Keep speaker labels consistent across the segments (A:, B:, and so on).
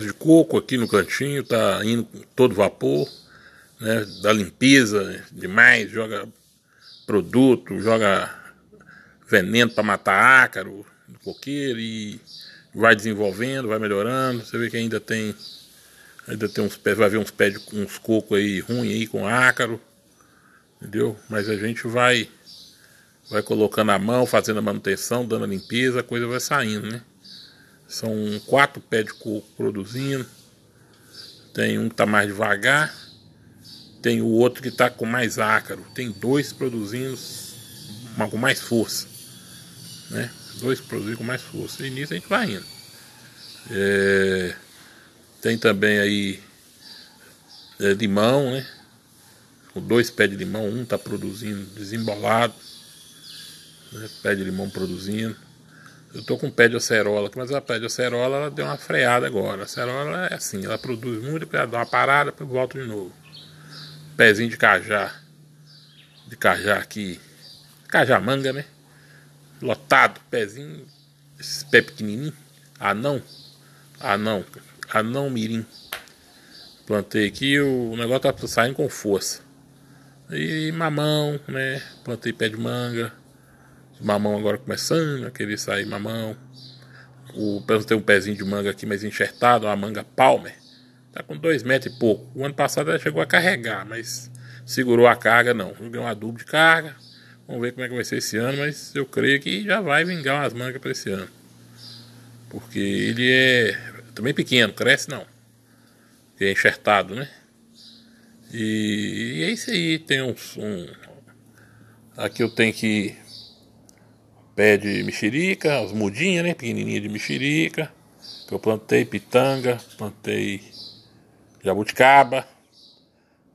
A: de coco aqui no cantinho, tá indo todo vapor, né? Da limpeza demais, joga produto, joga veneno para matar ácaro no coqueiro e vai desenvolvendo, vai melhorando. Você vê que ainda tem ainda tem uns pés, vai ver uns pés de uns cocos aí ruim aí com ácaro, entendeu? Mas a gente vai vai colocando a mão, fazendo a manutenção, dando a limpeza, a coisa vai saindo, né? São quatro pés de coco produzindo. Tem um que está mais devagar. Tem o outro que está com mais ácaro. Tem dois produzindo com mais força. Né? Dois produzindo com mais força. E nisso a gente vai indo. É... Tem também aí é, limão, né? Com dois pés de limão, um está produzindo desembolado. Né? Pé de limão produzindo. Eu tô com pé de acerola aqui, mas a pé de acerola ela deu uma freada agora. A acerola é assim, ela produz muito, ela dá uma parada, depois volta de novo. Pezinho de cajá. De cajá aqui. Cajá manga, né? Lotado, pezinho. Esses pé pequenininho. Anão. Anão. Anão mirim. Plantei aqui, o negócio tá saindo com força. E mamão, né? Plantei pé de manga mamão agora começando a querer sair mamão. O tem um pezinho de manga aqui mais enxertado, uma manga palmer. Tá com dois metros e pouco. O ano passado ela chegou a carregar, mas segurou a carga não. Joguei um adubo de carga. Vamos ver como é que vai ser esse ano, mas eu creio que já vai vingar umas mangas para esse ano. Porque ele é também pequeno, cresce não. é enxertado, né? E, e é isso aí, tem uns, um. Aqui eu tenho que pé de mexerica, as mudinhas, né? Pequenininha de mexerica. Que eu plantei pitanga, plantei jabuticaba.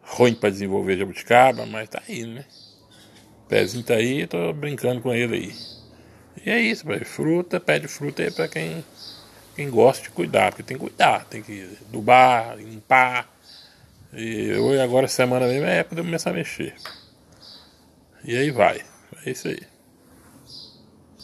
A: Ruim para desenvolver jabuticaba, mas tá aí, né? O pezinho tá aí, tô brincando com ele aí. E é isso, pai. Fruta, pé de fruta é para quem, quem gosta de cuidar, porque tem que cuidar, tem que adubar, limpar. E hoje, agora, semana mesmo, é época de começar a mexer. E aí vai. É isso aí.